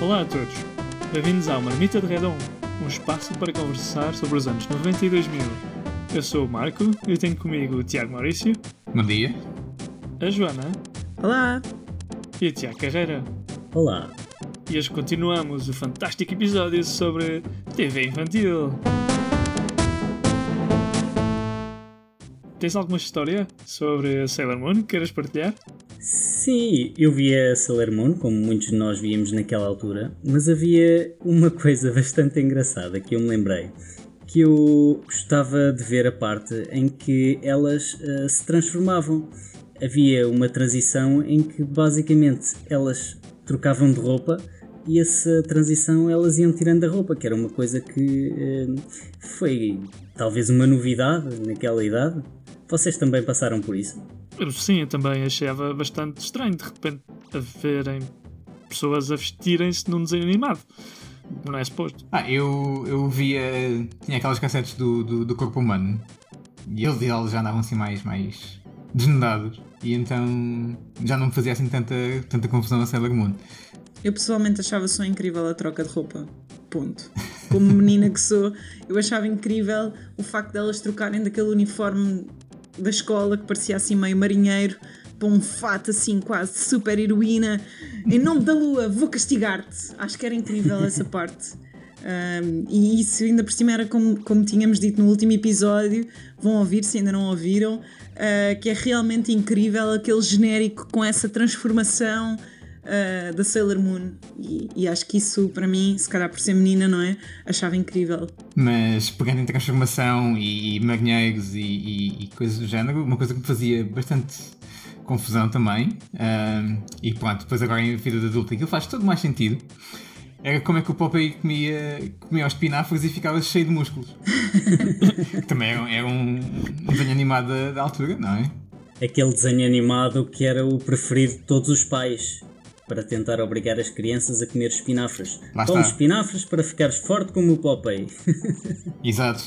Olá a todos, bem-vindos ao Marmita de Redon, um espaço para conversar sobre os anos 90 e 2000. Eu sou o Marco e tenho comigo o Tiago Maurício, Bom dia. a Joana Olá! e o Tiago Carreira. Olá. E hoje continuamos o fantástico episódio sobre TV infantil. Tens alguma história sobre a Sailor Moon que queiras partilhar? Sim, eu via Sailor Moon, como muitos de nós víamos naquela altura, mas havia uma coisa bastante engraçada que eu me lembrei. Que eu gostava de ver a parte em que elas eh, se transformavam. Havia uma transição em que basicamente elas trocavam de roupa e essa transição elas iam tirando a roupa, que era uma coisa que eh, foi talvez uma novidade naquela idade. Vocês também passaram por isso? Eu, sim, eu também achava bastante estranho de repente a verem pessoas a vestirem-se num desenho animado. Não é suposto. Ah, eu, eu via. Tinha aquelas cassetes do, do, do corpo humano e eles, eles já andavam assim mais, mais desnudados e então já não me fazia assim tanta, tanta confusão a Sailor Moon. Eu pessoalmente achava só incrível a troca de roupa. Ponto. Como menina que sou, eu achava incrível o facto delas trocarem daquele uniforme da escola que parecia assim meio marinheiro para um fato assim quase super heroína. Em nome da lua, vou castigar-te. Acho que era incrível essa parte. Um, e isso ainda por cima era como, como tínhamos dito no último episódio, vão ouvir se ainda não ouviram, uh, que é realmente incrível aquele genérico com essa transformação uh, da Sailor Moon. E, e acho que isso para mim, se calhar por ser menina, não é? Achava incrível. Mas pegando em transformação e, e marinheiros e, e, e coisas do género, uma coisa que me fazia bastante confusão também, ahm, e pronto, depois agora em vida de adulto aquilo faz todo mais sentido, era como é que o Popeye comia, comia os espinafres e ficava cheio de músculos. também era, era um, um desenho animado da, da altura, não é? Aquele desenho animado que era o preferido de todos os pais para tentar obrigar as crianças a comer espinafres. Lá Toma está. espinafres para ficares forte como o Popeye. Exato.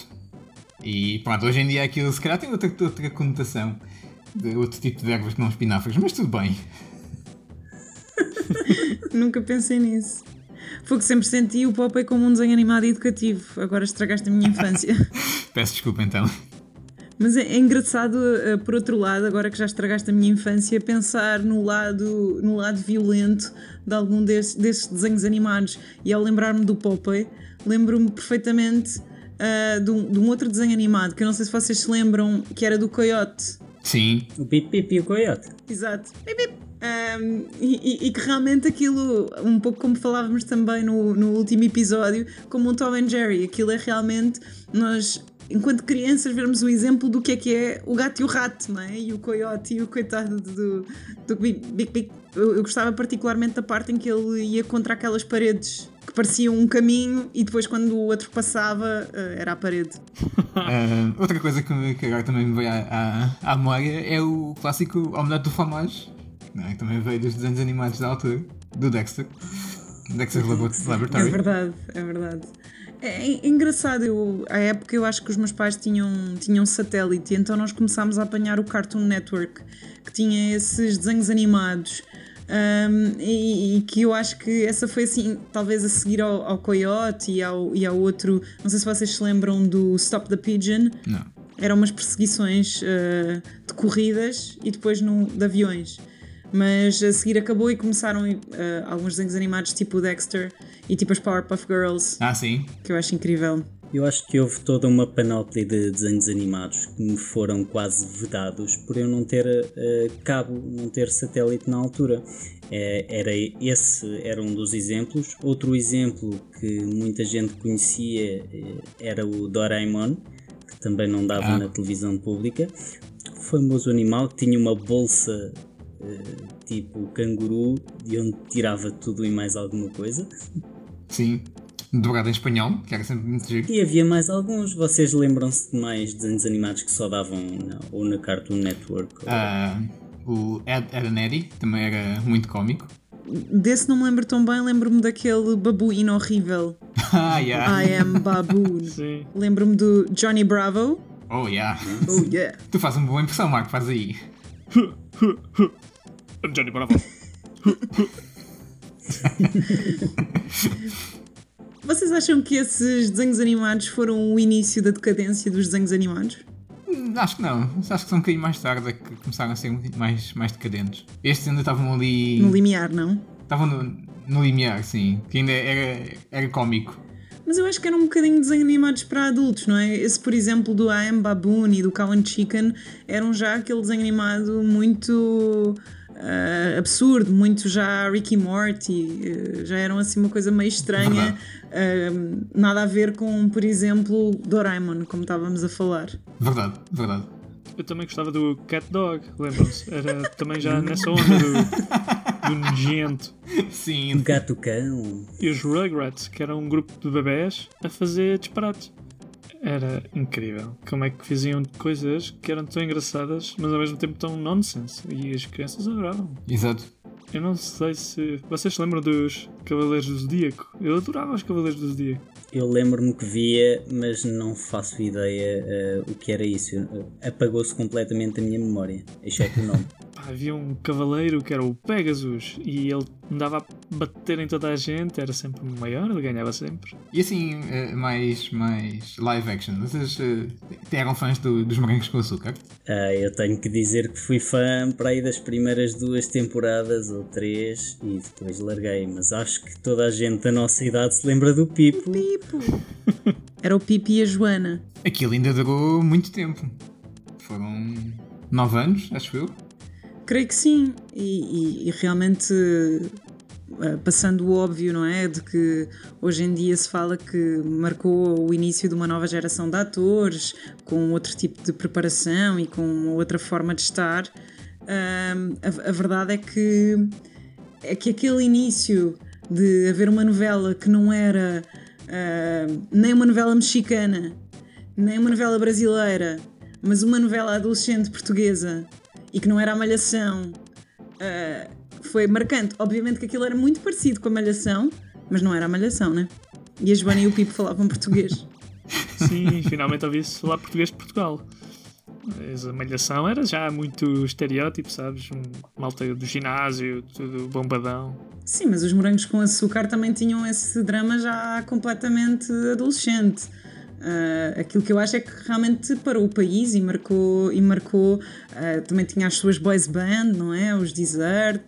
E pronto, hoje em dia aquilo se calhar tem outra, outra conotação, de outro tipo de ervas que não espinafres, mas tudo bem. Nunca pensei nisso. Foi que sempre senti o Popeye como um desenho animado educativo. Agora estragaste a minha infância. Peço desculpa então. Mas é, é engraçado, eh, por outro lado, agora que já estragaste a minha infância, pensar no lado, no lado violento de algum desses, desses desenhos animados. E ao lembrar-me do Popeye, lembro-me perfeitamente ah, de, um, de um outro desenho animado que eu não sei se vocês se lembram, que era do Coyote. Sim, O Pip Pip e o Coyote. Exato. Bip, bip. Um, e, e- e que realmente aquilo, um pouco como falávamos também no, no último episódio, como um Tom and Jerry, aquilo é realmente nós, enquanto crianças, vermos o exemplo do que é que é o gato e o rato, não é? E o coiote e o coitado do, do Bip Bip. Eu, eu gostava particularmente da parte em que ele ia contra aquelas paredes que pareciam um caminho e depois quando o outro passava eh, era a parede. Ah, outra coisa que, que agora também me veio à, à, à memória é o clássico Omelete do Fromage, não é? que também veio dos desenhos animados da altura, do Dexter. Dexter Labo- É Laboratory. verdade, é verdade. É, é engraçado, eu, à época eu acho que os meus pais tinham, tinham satélite, então nós começámos a apanhar o Cartoon Network, que tinha esses desenhos animados. um, e, e que eu acho que essa foi assim, talvez a seguir ao, ao Coyote e ao, e ao outro. Não sei se vocês se lembram do Stop the Pigeon. Não. Eram umas perseguições uh, de corridas e depois no, de aviões. Mas a seguir acabou e começaram uh, alguns desenhos animados tipo o Dexter e tipo as Powerpuff Girls, Ah, sim. que eu acho incrível. Eu acho que houve toda uma panóplia de desenhos animados que me foram quase vedados por eu não ter eh, cabo, não ter satélite na altura. Eh, era esse era um dos exemplos. Outro exemplo que muita gente conhecia eh, era o Doraemon, que também não dava Ah. na televisão pública. O famoso animal que tinha uma bolsa tipo canguru de onde tirava tudo e mais alguma coisa. Sim. Dobrado em espanhol, que era sempre muito giro. E havia mais alguns. Vocês lembram-se de mais desenhos animados que só davam na, ou na Cartoon Network? ou- Ah, o Ed, Ed and Eddie também era muito cómico. Desse não me lembro tão bem, lembro-me daquele babuíno horrível. Ah, yeah. I am baboon. Lembro-me do Johnny Bravo. Oh, yeah. Oh yeah. Tu fazes uma boa impressão, Marco, faz aí. Johnny Bravo. Vocês acham que esses desenhos animados foram o início da decadência dos desenhos animados? Hum, Acho que não. Acho que são um bocadinho mais tarde é que começaram a ser mais, mais decadentes. Estes ainda estavam ali. No limiar, não? Estavam no, no limiar, sim. Que ainda era, era cómico. Mas eu acho que eram um bocadinho desenhos animados para adultos, não é? Esse, por exemplo, do I Am Baboon e do Cow and Chicken eram já aquele desenho animado muito ah, absurdo, muito já Ricky Morty, eh, já eram assim uma coisa meio estranha, ah, nada a ver com, por exemplo, Doraemon, como estávamos a falar. Verdade, verdade. Eu também gostava do Cat Dog, lembram-se? Era também já nessa onda do, do nojento. Sim. Gato cão. E os Rugrats, que era um grupo de bebés a fazer disparates. Era incrível. Como é que faziam coisas que eram tão engraçadas, mas ao mesmo tempo tão nonsense. E as crianças adoravam. Exato. Eu não sei se. Vocês se lembram dos Cavaleiros do Zodíaco? Eu adorava os Cavaleiros do Zodíaco. Eu lembro-me que via, mas não faço ideia eh, o que era isso. Apagou-se completamente a minha memória, exceto o nome. Havia um cavaleiro que era o Pegasus e ele andava a bater em toda a gente, era sempre o maior, ele ganhava sempre. E assim, eh, mais, mais live action. Vocês eh, eram fãs do- dos morangos com açúcar? Ah, eu tenho que dizer que fui fã para aí das primeiras duas temporadas ou três e depois larguei, mas acho que toda a gente da nossa idade se lembra do Pipo. Pipo! Era o Pipi e a Joana. Aquilo ainda durou muito tempo. Foram nove anos, acho eu. Creio que sim, e, e- e realmente eh, passando o óbvio, não é? De que hoje em dia se fala que marcou o início de uma nova geração de atores, com outro tipo de preparação e com outra forma de estar. Ahm, a, a verdade é que é que aquele início de haver uma novela que não era ah, nem uma novela mexicana, nem uma novela brasileira, mas uma novela adolescente portuguesa e que não era a Malhação, ah, foi marcante. Obviamente que aquilo era muito parecido com a Malhação, mas não era a Malhação, né? E a Joana e o Pipo falavam português. Sim, finalmente ouvi-se falar português de Portugal. Mas a malhação era já muito estereótipo, sabes? Malta do ginásio, tudo bombadão. Sim, mas os morangos com açúcar também tinham esse drama já completamente adolescente. Ah, aquilo que eu acho é que realmente parou o país e marcou. E marcou ah, também tinha as suas boys band, não é? Os Desert,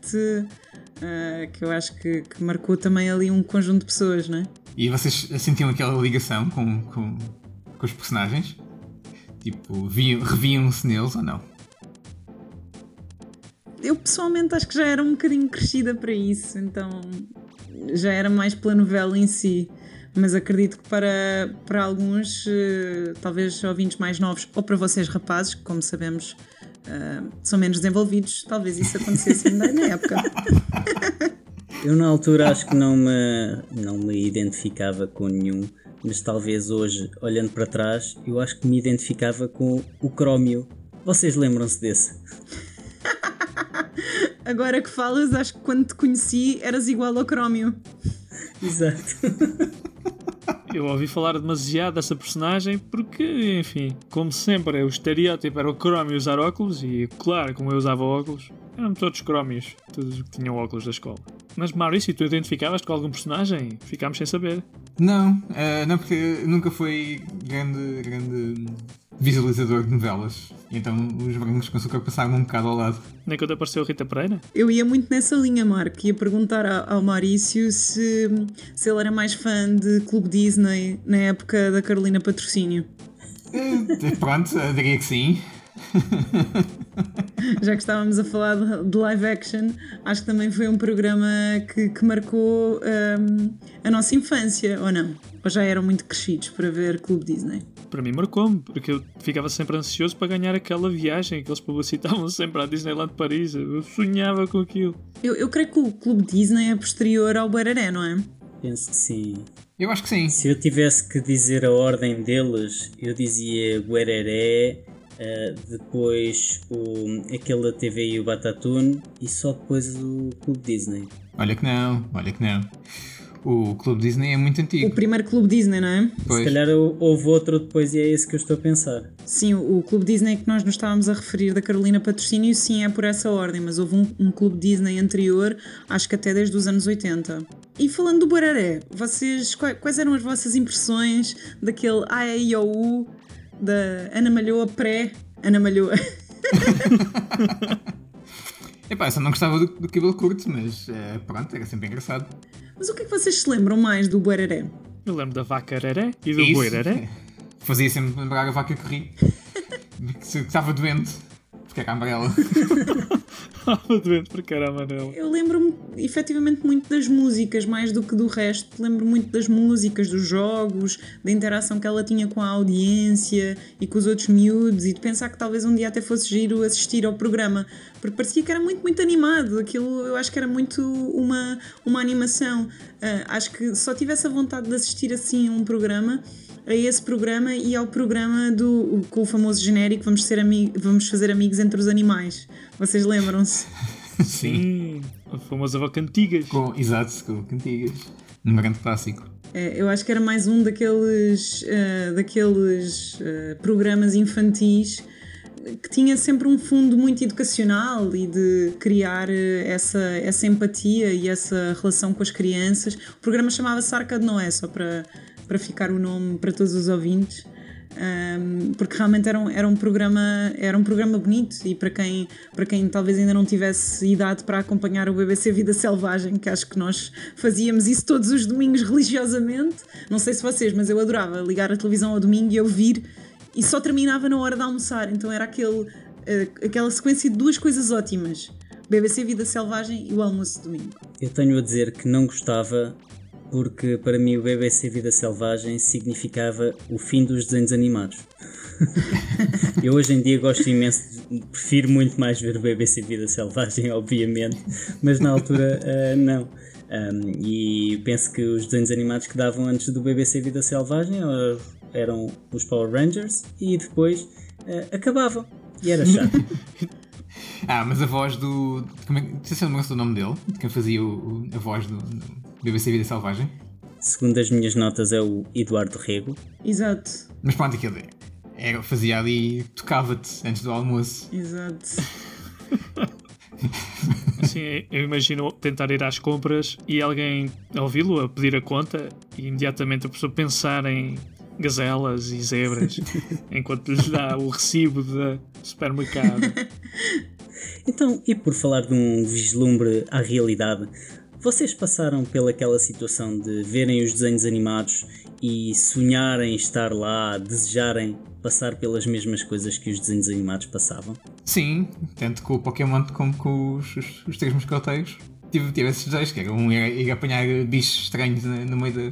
ah, que eu acho que, que marcou também ali um conjunto de pessoas, não é? E vocês sentiam aquela ligação com, com, com os personagens? Tipo, viam- reviam-se neles ou não? Eu pessoalmente acho que já era um bocadinho crescida para isso, então já era mais pela novela em si. Mas acredito que para, para alguns, eh, talvez ouvintes mais novos, ou para vocês rapazes, que como sabemos eh, são menos desenvolvidos, talvez isso acontecesse ainda na época. Eu na altura acho que não me, não me identificava com nenhum, mas talvez hoje, olhando para trás, eu acho que me identificava com o Crómio. Vocês lembram-se desse? Agora que falas, acho que quando te conheci eras igual ao Crómio. Exato. Eu ouvi falar demasiado dessa personagem porque, enfim, como sempre, o estereótipo era o crómio usar óculos e, claro, como eu usava óculos, eram todos crómios, todos que tinham óculos da escola. Mas Maurício, tu identificavas com algum personagem? Ficámos sem saber. Não, eh, não porque nunca fui grande, grande visualizador de novelas. Então os morangos com açúcar passaram um bocado ao lado. Nem quando apareceu Rita Pereira? Eu ia muito nessa linha, Marco. Ia perguntar ao, Maurício se, se ele era mais fã de Clube Disney na época da Carolina Patrocínio. Eh, Pronto, diria que sim. Já que estávamos a falar de, de live action, acho que também foi um programa que, que marcou hum, a nossa infância, ou não? Ou já eram muito crescidos para ver Clube Disney? Para mim marcou-me, porque eu ficava sempre ansioso para ganhar aquela viagem que eles publicitavam sempre à Disneyland Paris. Eu sonhava com aquilo. Eu, eu creio que o Clube Disney é posterior ao Bararé, não é? Penso que sim. Eu acho que sim. Se eu tivesse que dizer a ordem deles, eu dizia Guereré, eh, depois o, aquele da TV e o Batatune e só depois o Clube Disney. Olha que não, olha que não. O Clube Disney é muito O antigo. primeiro Clube Disney, não é? Pois. Se calhar houve outro depois e é esse que eu estou a pensar. Sim, o, o Clube Disney que nós nos estávamos a referir da Carolina Patrocínio, sim, é por essa ordem, mas houve um, um Clube Disney anterior, acho que até desde os anos 80. E falando do Bararé, vocês, quais, quais eram as vossas impressões daquele AEIOU da Ana Malhoa pré Ana Malhoa? Epá, eu só não gostava do, do cabelo curto, mas eh, pronto, era sempre engraçado. Mas o que é que vocês se lembram mais do Bararé? Eu lembro da vaca araré e do eh, Fazia sempre lembrar a vaca que ri. que estava doente, porque era amarela. Estava doente porque era amarelo. Eu lembro-me efetivamente muito das músicas, mais do que do resto. Lembro muito das músicas, dos jogos, da interação que ela tinha com a audiência e com os outros miúdos, e de pensar que talvez um dia até fosse giro assistir ao programa, porque parecia que era muito, muito animado. Aquilo eu acho que era muito uma, uma animação. Ah, acho que só tivesse a vontade de assistir assim a um programa. A esse programa e ao programa do, com o famoso genérico Vamos, ser vamos fazer amigos entre os animais. Vocês lembram-se? Sim. A famosa vaca antigas. Com, exato, com cantigas. Um grande clássico. É, eu acho que era mais um daqueles, eh, daqueles eh, programas infantis que tinha sempre um fundo muito educacional e de criar eh, essa, essa empatia e essa relação com as crianças. O programa chamava-se Arca de Noé, só para, para ficar o nome para todos os ouvintes. Um, porque realmente era um, era um programa era um programa bonito e para quem para quem talvez ainda não tivesse idade para acompanhar o BBC Vida Selvagem que acho que nós fazíamos isso todos os domingos religiosamente não sei se vocês mas eu adorava ligar a televisão ao domingo e ouvir e só terminava na hora de almoçar então era aquele eh, aquela sequência de duas coisas ótimas BBC Vida Selvagem e o almoço de domingo Eu tenho a dizer que não gostava porque para mim o BBC Vida Selvagem significava o fim dos desenhos animados. Eu hoje em dia gosto imenso, de- prefiro muito mais ver o BBC Vida Selvagem, obviamente, mas na altura ah, não. Ahm, e penso que os desenhos animados que davam antes do BBC Vida Selvagem ah, eram os Power Rangers e depois ah, acabavam. E era chato. Ah, mas a voz do. Como é, não sei se eu não do nome dele, de quem fazia o, o- a voz do BBC Vida Selvagem. Segundo as minhas notas, é o Eduardo Rego. exato Mas pronto, aquilo era, fazia ali, tocava-te antes do almoço. exato Assim, eu imagino tentar ir às compras e alguém ouvi-lo a pedir a conta e imediatamente a pessoa pensar em gazelas e zebras enquanto lhes dá o recibo do supermercado. Então, e por falar de um vislumbre à realidade, vocês passaram pelaquela situação de verem os desenhos animados e sonharem estar lá, desejarem passar pelas mesmas coisas que os desenhos animados passavam? Sim, tanto com o Pokémon como com os, os, os três mosqueteiros. Tive, tive esses desejos, que era um ir, ir apanhar bichos estranhos na- no meio de,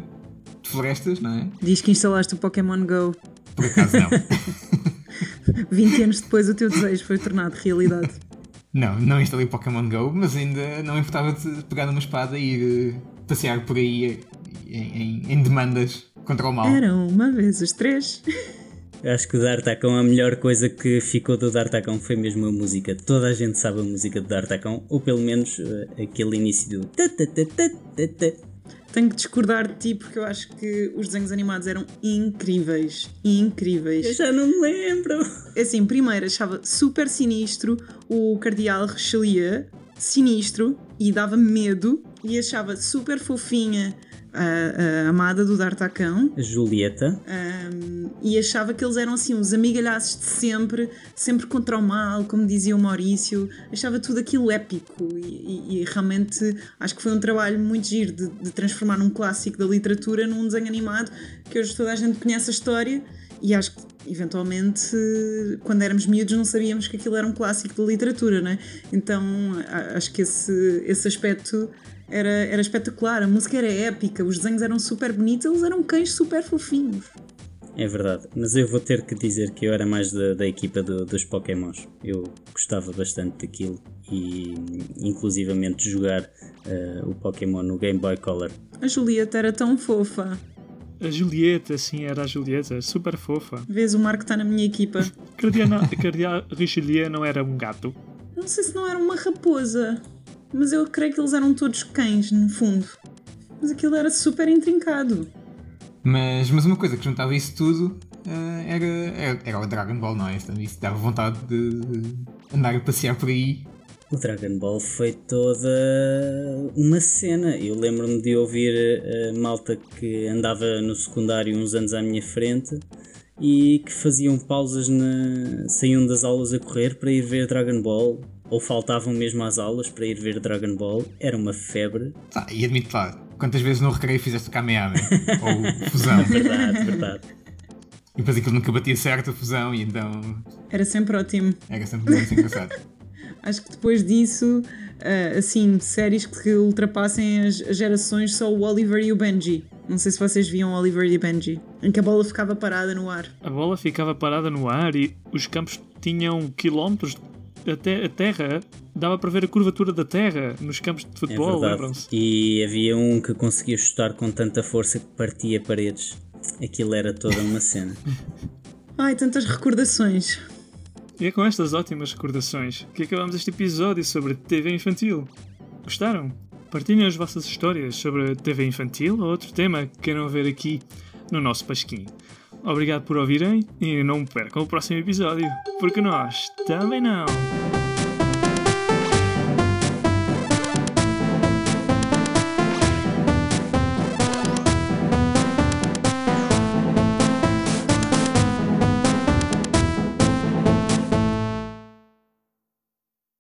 de florestas, não é? diz que instalaste o Pokémon GO Por acaso não. 20 anos depois o teu desejo foi tornado realidade. Não, não instalei Pokémon Go, mas ainda não importava de pegar numa espada e ir eh, passear por aí eh, em, em- em demandas contra o mal. Eram uma vez os três. Acho que o D'Artacão, a melhor coisa que ficou do D'Artacão foi mesmo a música. Toda a gente sabe a música do D'Artacão, ou pelo menos eh, aquele início do. Tenho que discordar de ti porque eu acho que os desenhos animados eram incríveis. Incríveis. Eu já não me lembro. É Assim, primeiro achava super sinistro o Cardeal Richelieu, sinistro e dava medo, e achava super fofinha a, a amada do D'Artacão. A Julieta. Um, e achava que eles eram assim os amigalhaços de sempre, sempre contra o mal, como dizia o Maurício. Achava tudo aquilo épico e, e- e realmente acho que foi um trabalho muito giro de, de transformar um clássico da literatura num desenho animado que hoje toda a gente conhece a história e acho que eventualmente quando éramos miúdos não sabíamos que aquilo era um clássico da literatura, né? Então acho que esse, esse aspecto era, era espetacular, a música era épica, os desenhos eram super bonitos, eles eram cães super fofinhos. É verdade, mas eu vou ter que dizer que eu era mais da, da equipa do- dos Pokémons. Eu gostava bastante daquilo e, inclusivamente, de jogar eh, o Pokémon no Game Boy Color. A Julieta era tão fofa. A Julieta, sim, era a Julieta, super fofa. Vês, o Marco está na minha equipa. Cardeal, Cardeal Richelieu não era um gato. Não sei se não era uma raposa, mas eu creio que eles eram todos cães, no fundo. Mas aquilo era super intrincado. Mas, mas uma coisa que juntava isso tudo uh, era, era, era o Dragon Ball, não é? Então, isso dava vontade de andar a passear por aí. O Dragon Ball foi toda uma cena. Eu lembro-me de ouvir a malta que andava no secundário uns anos à minha frente e que faziam pausas na. saíam das aulas a correr para ir ver Dragon Ball ou faltavam mesmo às aulas para ir ver Dragon Ball. Era uma febre. Tá, e admito lá, quantas vezes no recreio fizeste o Kamehameha? ou fusão? verdade, verdade. E depois aquilo nunca batia certo a fusão e então. Era sempre ótimo. Era sempre muito engraçado. Acho que depois disso, uh, assim, séries que ultrapassem as gerações só o Oliver e o Benji. Não sei se vocês viam Oliver e Benji, em que a bola ficava parada no ar. A bola ficava parada no ar e os campos tinham quilómetros a terra dava para ver a curvatura da terra nos campos de futebol, é lembram-se? E havia um que conseguia chutar com tanta força que partia paredes. Aquilo era toda uma cena. Ai, tantas recordações. E é com estas ótimas recordações que acabamos este episódio sobre TV infantil. Gostaram? Partilhem as vossas histórias sobre a TV infantil ou outro tema que queiram ver aqui no nosso Pasquim. Obrigado por ouvirem e não percam o próximo episódio, porque nós também não.